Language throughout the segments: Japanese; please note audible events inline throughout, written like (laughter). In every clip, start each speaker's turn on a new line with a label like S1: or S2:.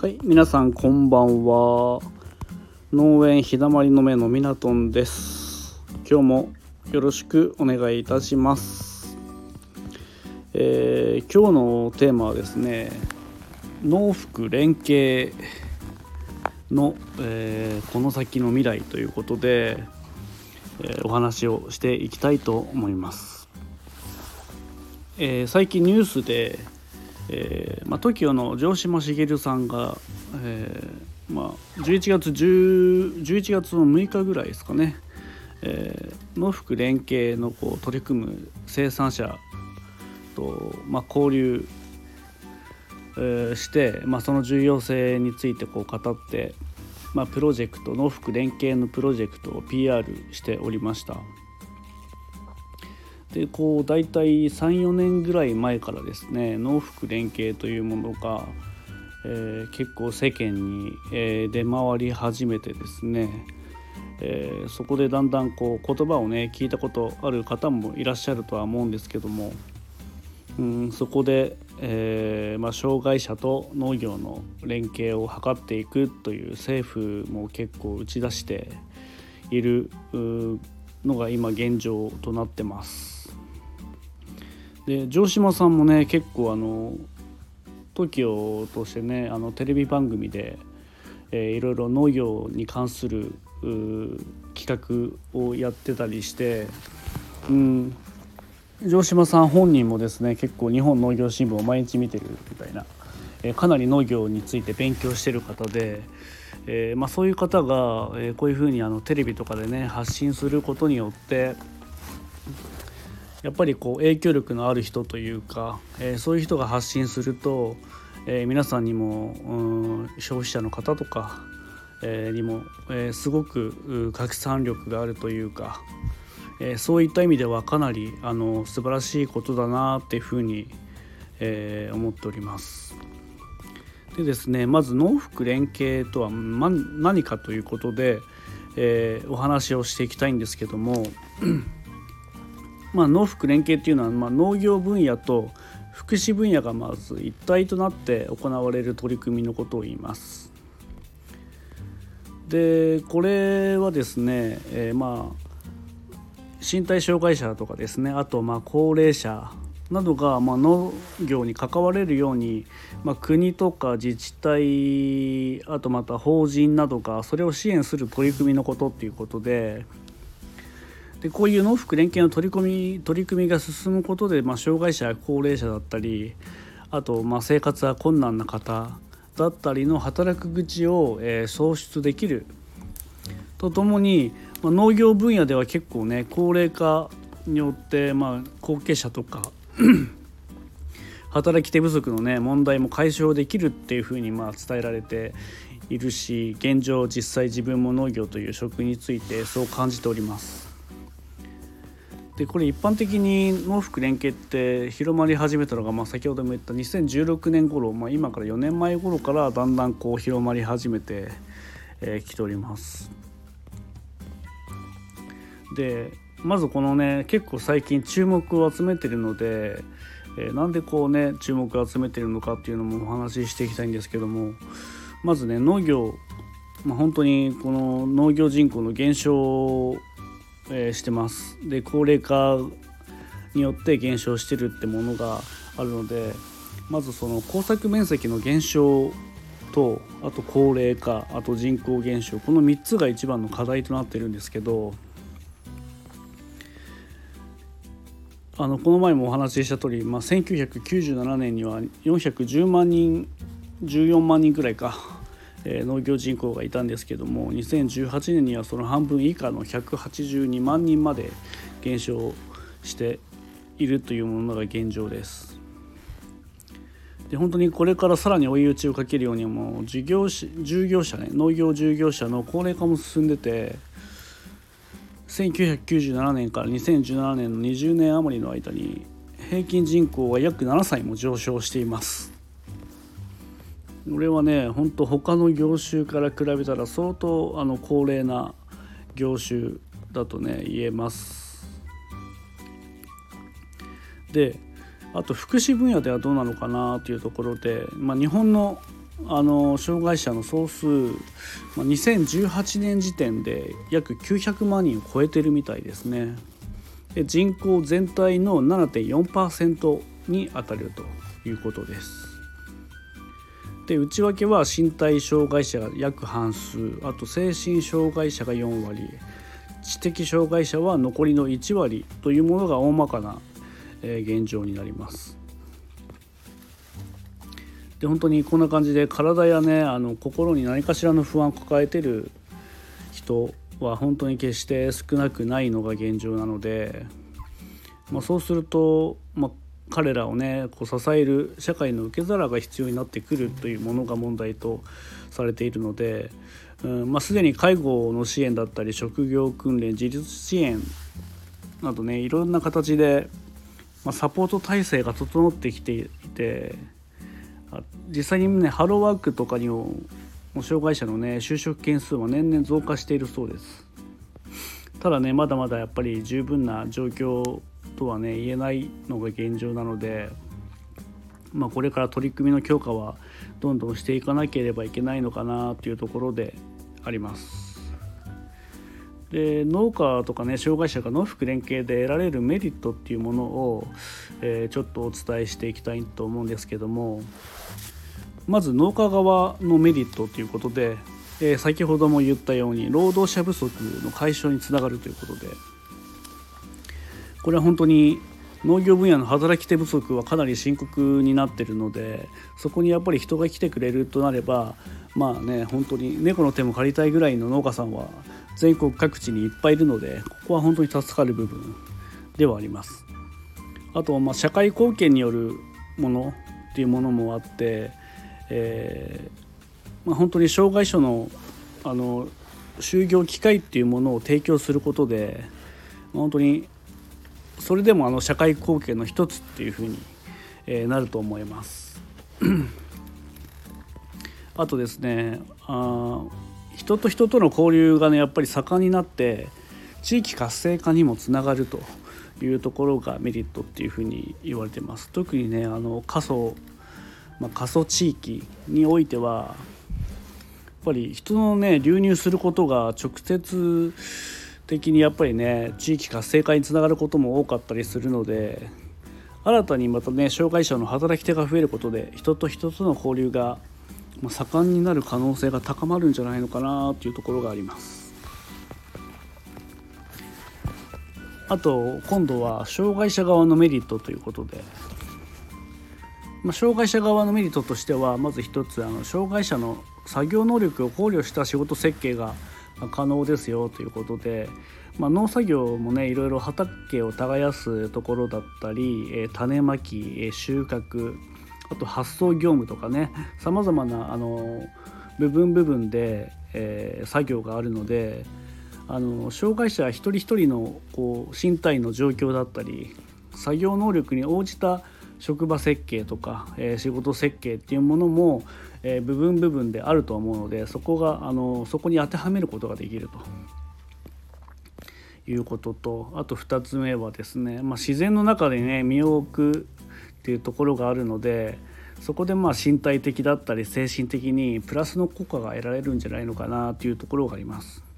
S1: はい皆さんこんばんは。農園日だまりの目のみなとんです。今日もよろしくお願いいたします、えー今日のテーマはですね農福連携の、えーこの先の未来ということで、えーお話をしていきたいと思います、え最近ニュースでえーまあ、TOKIO の城島茂さんが、えーまあ、11月10 11月の6日ぐらいですかね、えー農福連携のこう取り組む生産者と、まあ、交流、えーして、まあ、その重要性についてこう語って、まあ、プロジェクト農福連携のプロジェクトを PR しておりました。でこう大体34年ぐらい前からですね農福連携というものが、えー結構世間に、えー出回り始めてですね、えーそこでだんだんこう言葉をね聞いたことある方もいらっしゃるとは思うんですけども、うん、そこで、えまあ、障害者と農業の連携を図っていくという政府も結構打ち出しているのが今現状となってます。で城島さんもね結構あの TOKIO としてねあのテレビ番組で、えーいろいろ農業に関する企画をやってたりして、うん、城島さん本人もですね結構日本農業新聞を毎日見てるみたいな、えーかなり農業について勉強してる方で、えーまあ、そういう方が、えーこういうふうにあのテレビとかでね発信することによってやっぱりこう影響力のある人というか、えーそういう人が発信すると、えー皆さんにも、うん消費者の方とか、えーにも、えすごく拡散力があるというか、えそういった意味ではかなりあの素晴らしいことだなっていうふうに、え思っております。でですねまず農福連携とは、何かということで、えお話をしていきたいんですけどもまあ、農福連携っていうのは、まあ、農業分野と福祉分野がまず一体となって行われる取り組みのことを言います。でこれはですね、えーまあ身体障害者とかですねあとまあ高齢者などがまあ農業に関われるように、まあ、国とか自治体あとまた法人などがそれを支援する取り組みのことっていうことででこういう農福連携の取り組み取り組みが進むことで、まあ、障害者や高齢者だったりあとまあ生活が困難な方だったりの働く口を、えー創出できるとともに、まあ、農業分野では結構ね高齢化によって、まあ、後継者とか働き手不足のね問題も解消できるっていうふうにまあ伝えられているし現状実際自分も農業という職についてそう感じております。でこれ一般的に農福連携って広まり始めたのが、まあ、先ほども言った2016年頃、まあ、今から4年前頃からだんだんこう広まり始めてき、えーております。でまずこのね結構最近注目を集めてるので、えーなんでこうね注目を集めてるのかっていうのもお話ししていきたいんですけどもまずね農業、まあ、本当にこの農業人口の減少えーしてます。で高齢化によって減少してるってものがあるのでまずその耕作面積の減少とあと高齢化あと人口減少この3つが一番の課題となってるんですけどあのこの前もお話しした通り、まあ、1997年には410万人14万人くらいかえー農業人口がいたんですけども2018年にはその半分以下の182万人まで減少しているというものが現状です。で本当にこれからさらに追い打ちをかけるようにも事業し従業者ね農業従業者の高齢化も進んでて1997年から2017年の20年余りの間に平均人口は約7歳も上昇しています。これはね本当他の業種から比べたら相当あの高齢な業種だとね言えます。であと福祉分野ではどうなのかなというところで、まあ、日本のあの障害者の総数、まあ、2018年時点で約900万人を超えてるみたいですね。で人口全体の7.4%にあたるということです。で内訳は身体障害者が約半数あと精神障害者が4割知的障害者は残りの1割というものが大まかな現状になります。で本当にこんな感じで体やねあの心に何かしらの不安を抱えてる人は本当に決して少なくないのが現状なので、まあ、そうすると、まあ、彼らをねこう支える社会の受け皿が必要になってくるというものが問題とされているので、うんまあ、すでに介護の支援だったり職業訓練自立支援などねいろんな形で、まあ、サポート体制が整ってきていて実際にねハローワークとかにも障害者のね就職件数は年々増加しているそうです。ただねまだまだやっぱり十分な状況とはね言えないのが現状なのでまあこれから取り組みの強化はどんどんしていかなければいけないのかなというところであります。で農家とかね障害者が農福連携で得られるメリットっていうものを、えー、ちょっとお伝えしていきたいと思うんですけどもまず農家側のメリットということで、えー、先ほども言ったように労働者不足の解消につながるということでこれは本当に農業分野の働き手不足はかなり深刻になってるのでそこにやっぱり人が来てくれるとなればまあね本当に猫の手も借りたいぐらいの農家さんは全国各地にいっぱいいるのでここは本当に助かる部分ではあります。あとまあ社会貢献によるものっていうものもあって、えーまあ、本当に障害者のあの就業機会っていうものを提供することでまあ本当にそれでもあの社会貢献の一つっていうふうに、え、なると思います。(clears throat) あとですねあ人と人との交流がねやっぱり盛んになって地域活性化にもつながるというところがメリットっていうふうに言われてます。特にねあの過疎、まあ、過疎地域においてはやっぱり人のね流入することが直接的にやっぱりね地域活性化につながることも多かったりするので新たにまたね障害者の働き手が増えることで人と人との交流が盛んになる可能性が高まるんじゃないのかなというところがあります。あと今度は障害者側のメリットということで、まあ、障害者側のメリットとしてはまず一つあの障害者の作業能力を考慮した仕事設計が可能ですよということで、まあ、農作業もねいろいろ畑を耕すところだったり、え種まき、え収穫あと発送業務とかねさまざまなあの部分部分で、え、作業があるのであの障害者一人一人のこう身体の状況だったり作業能力に応じた職場設計とか、えー、仕事設計っていうものも、えー、部分部分であると思うのでそこがあのそこに当てはめることができると。いうこととあと2つ目はですね、まあ、自然の中でね身を置くっていうところがあるのでそこでまあ身体的だったり精神的にプラスの効果が得られるんじゃないのかなというところがあります。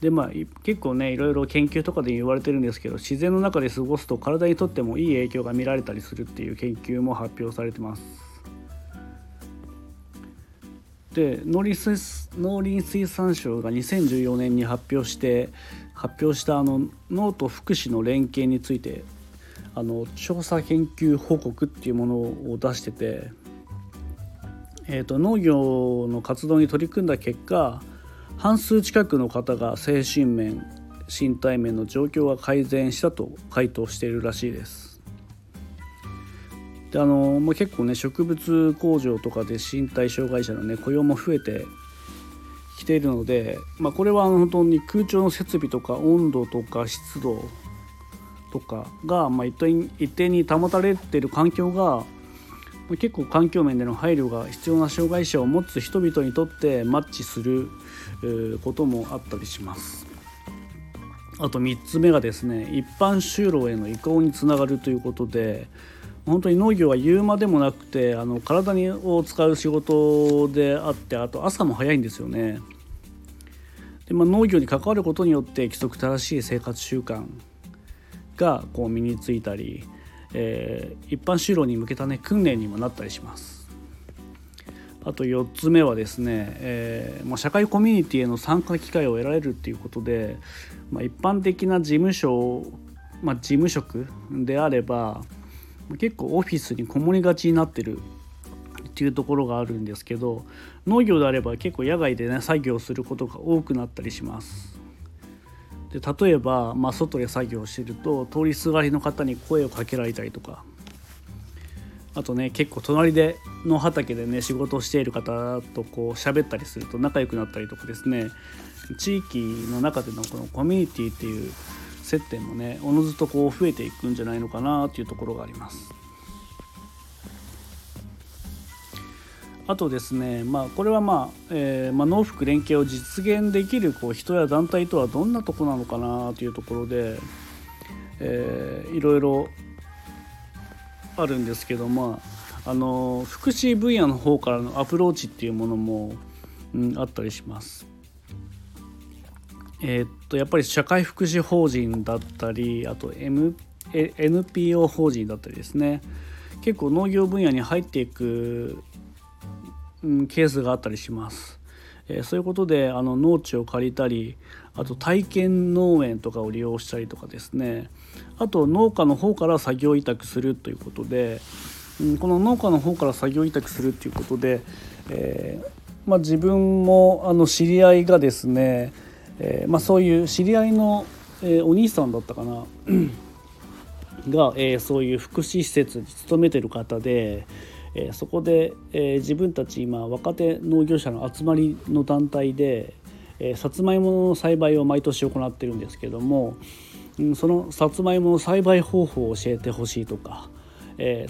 S1: でまあ結構ねいろいろ研究とかで言われてるんですけど自然の中で過ごすと体にとってもいい影響が見られたりするっていう研究も発表されてます。で農林農林水産省が2014年に発表して発表したあの脳と福祉の連携についてあの調査研究報告っていうものを出してて、えーと農業の活動に取り組んだ結果半数近くの方が精神面身体面の状況が改善したと回答しているらしいです。であのまあ、結構ね植物工場とかで身体障害者のね雇用も増えてきているので、まあ、これは本当に空調の設備とか温度とか湿度とかが、まあ、一定に保たれている環境が結構環境面での配慮が必要な障害者を持つ人々にとってマッチすることもあったりします。あと3つ目がですね一般就労への移行につながるということで本当に農業は言うまでもなくてあの体を使う仕事であってあと朝も早いんですよね。でまあ、農業に関わることによって規則正しい生活習慣がこう身についたり、えー、一般就労に向けた、ね、訓練にもなったりします。あと4つ目はですね、えーまあ、社会コミュニティへの参加機会を得られるっていうことで、まあ、一般的な事務所、まあ、事務職であれば結構オフィスにこもりがちになってるっていうところがあるんですけど農業であれば結構野外でね作業することが多くなったりします。で例えば、まあ、外で作業してると通りすがりの方に声をかけられたりとかあとね結構隣での畑でね仕事をしている方とこう喋ったりすると仲良くなったりとかですね地域の中でのこのコミュニティっていう接点もねおのずとこう増えていくんじゃないのかなっていうところがあります。あとですね、まあ、これは、まあえーまあ、農福連携を実現できるこう人や団体とはどんなとこなのかなというところで、えー、いろいろあるんですけど、まあ、あの福祉分野の方からのアプローチっていうものも、うん、あったりします。えー、っとやっぱり社会福祉法人だったりあと、M、NPO 法人だったりですね結構農業分野に入っていく、うん、ケースがあったりします。えー、そういうことであの農地を借りたりあと体験農園とかを利用したりとかですねあと農家の方から作業委託するということで、うん、この農家の方から作業委託するっていうことで、えーまあ、自分もあの知り合いがですねえー、まあ、そういう知り合いの、え、お兄さんだったかな (clears throat) が、え、そういう福祉施設に勤めてる方で、えそこで、え自分たち今若手農業者の集まりの団体で、えさつまいもの栽培を毎年行ってるんですけども、そのさつまいもの栽培方法を教えてほしいとか、え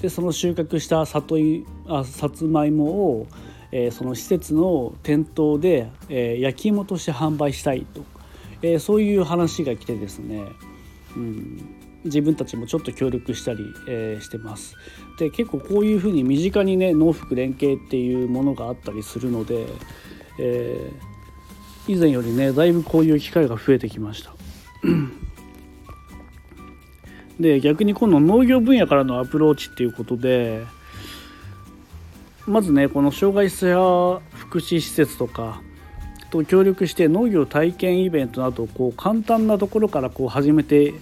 S1: でその収穫した里いあさつまいもをえー、その施設の店頭で、えー、焼き芋として販売したいと、えー、そういう話が来てですね、うん、自分たちもちょっと協力したり、えー、してます。で結構こういうふうに身近にね農福連携っていうものがあったりするので、えー、以前よりねだいぶこういう機会が増えてきました。で逆に今度農業分野からのアプローチっていうことでまずねこの障害者福祉施設とかと協力して農業体験イベントなどこう簡単なところからこう始めて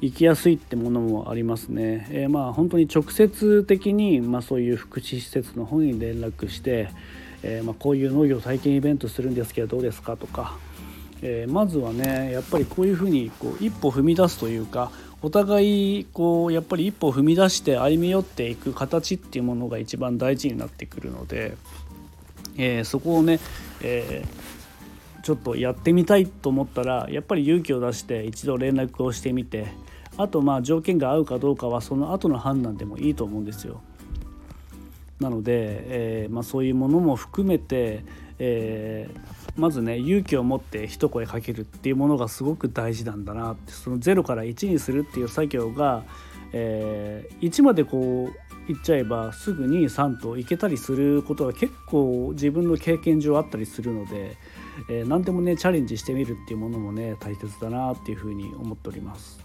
S1: いきやすいってものもありますね。えー、まあ本当に直接的に、まあ、そういう福祉施設の方に連絡して、えー、まあ、こういう農業体験イベントするんですけどどうですかとか、えー、まずはねやっぱりこういうふうにこう一歩踏み出すというかお互いこうやっぱり一歩踏み出して歩み寄っていく形っていうものが一番大事になってくるので、えー、そこをね、えー、ちょっとやってみたいと思ったらやっぱり勇気を出して一度連絡をしてみてあとまあ条件が合うかどうかはその後の判断でもいいと思うんですよ。なので、えーまあ、そういうものも含めて、えー、まずね勇気を持って一声かけるっていうものがすごく大事なんだなってその0から1にするっていう作業が、えー、1までこういっちゃえばすぐに3といけたりすることが結構自分の経験上あったりするので、えー、何でもねチャレンジしてみるっていうものもね大切だなっていうふうに思っております。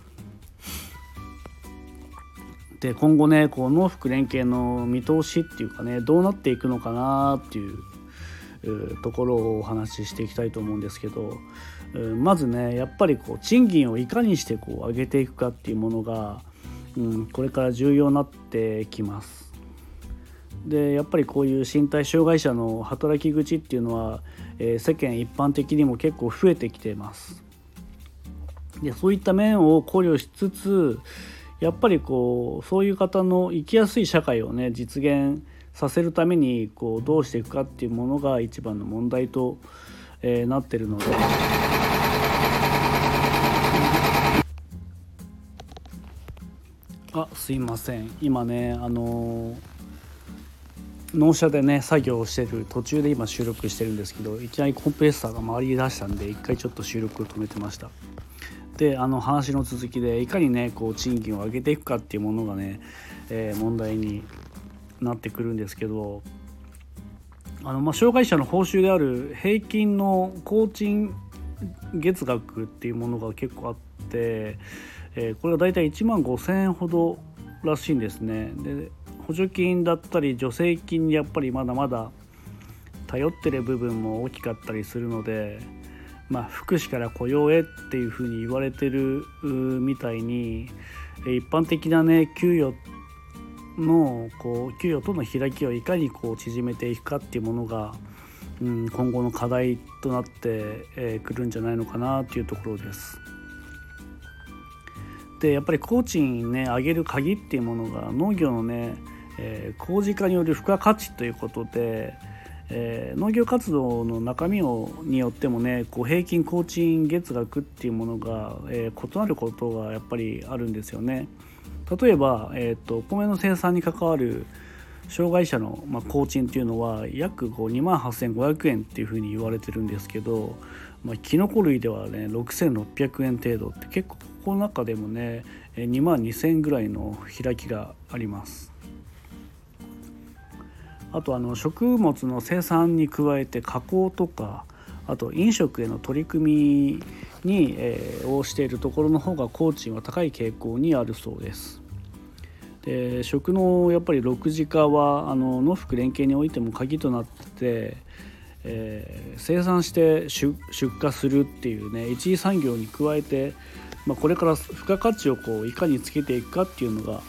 S1: で今後ねこう農福連携の見通しっていうかねどうなっていくのかなっていうところをお話ししていきたいと思うんですけどまずねやっぱりこう賃金をいかにしてこう上げていくかっていうものが、うん、これから重要になってきます。でやっぱりこういう身体障害者の働き口っていうのは、えー、世間一般的にも結構増えてきてます。でそういった面を考慮しつつやっぱりこうそういう方の生きやすい社会をね実現させるためにこうどうしていくかっていうものが一番の問題と、えー、なってるので。あすいません今ねあのー、納車でね作業をしてる途中で今収録してるんですけどいきなりコンプレッサーが回り出したんで一回ちょっと収録を止めてましたであの話の続きでいかにねこう賃金を上げていくかっていうものがね、えー、問題になってくるんですけどあのまあ障害者の報酬である平均の工賃月額っていうものが結構あって、えー、これが大体1万5,000円ほどらしいんですね。で補助金だったり助成金にやっぱりまだまだ頼ってる部分も大きかったりするので、まあ、福祉から雇用へっていうふうに言われてるみたいに一般的なね給与のこう給与との開きをいかにこう縮めていくかっていうものが、うん、今後の課題となってく、えー、るんじゃないのかなっていうところです。でやっぱり工賃ね上げる鍵っていうものが農業のね、えー、工事化による付加価値ということで、えー、農業活動の中身をによってもねこう平均工賃月額っていうものが、えー、異なることがやっぱりあるんですよね。例えば、えーと、米の生産に関わる障害者の、まあ、工賃っていうのは約2万8500円っていうふうに言われてるんですけど、まあ、キノコ類ではね6600円程度って結構ここの中でもね2万2000円ぐらいの開きがあります。あとあの食物の生産に加えて加工とかあと飲食への取り組みに、えー、応しているところの方が工賃は高い傾向にあるそうです。で食のやっぱり6次化はあの農福連携においても鍵となってて、えー、生産して出荷するっていうね一次産業に加えて、まあ、これから付加価値をこういかにつけていくかっていうのが、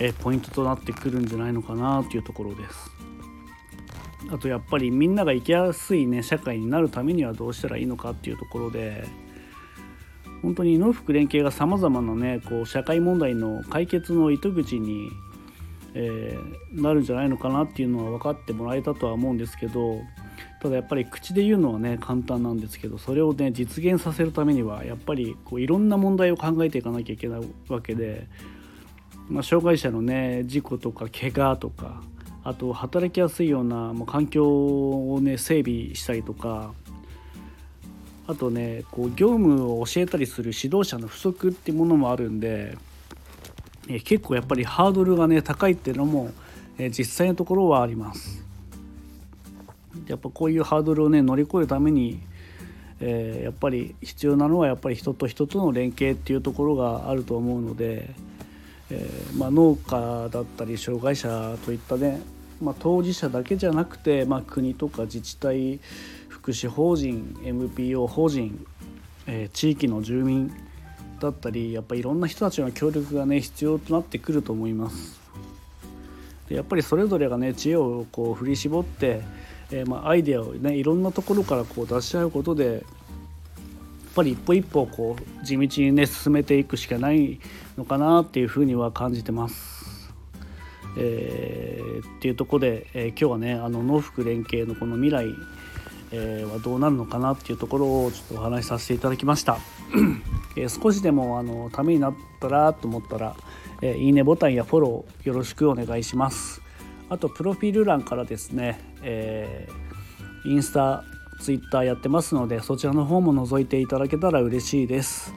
S1: えー、ポイントとなってくるんじゃないのかなっていうところです。あとやっぱりみんなが生きやすいね社会になるためにはどうしたらいいのかっていうところで本当に農福連携がさまざまなねこう社会問題の解決の糸口に、えー、なるんじゃないのかなっていうのは分かってもらえたとは思うんですけどただやっぱり口で言うのはね簡単なんですけどそれをね実現させるためにはやっぱりこういろんな問題を考えていかなきゃいけないわけで、まあ、障害者のね事故とか怪我とかあと働きやすいようなもう環境をね整備したりとかあとねこう業務を教えたりする指導者の不足っていうものもあるんで、え結構やっぱりハードルがね高いっていうのも、え実際のところはあります。やっぱこういうハードルをね乗り越えるために、えー、やっぱり必要なのはやっぱり人と人との連携っていうところがあると思うので、えー、まあ、農家だったり障害者といったね、まあ、当事者だけじゃなくて、まあ、国とか自治体福祉法人 MPO 法人、えー、地域の住民だったりやっぱりいろんな人たちの協力がね必要となってくると思います。でやっぱりそれぞれがね知恵をこう振り絞って、えー、まあ、アイデアをねいろんなところからこう出し合うことでやっぱり一歩一歩こう地道にね進めていくしかないのかなっていうふうには感じてます。えー、っていうとこで、えー、今日はねあの農福連携のこの未来、えー、はどうなるのかなっていうところをちょっとお話しさせていただきました、(clears throat) えー、少しでもあのためになったらと思ったら、え、いいねボタンやフォローよろしくお願いします。あとプロフィール欄からですね、えー、インスタツイッターやってますのでそちらの方も覗いていただけたら嬉しいです、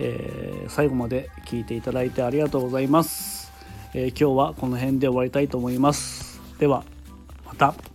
S1: え、最後まで聞いていただいてありがとうございます、えー、今日はこの辺で終わりたいと思います。ではまた。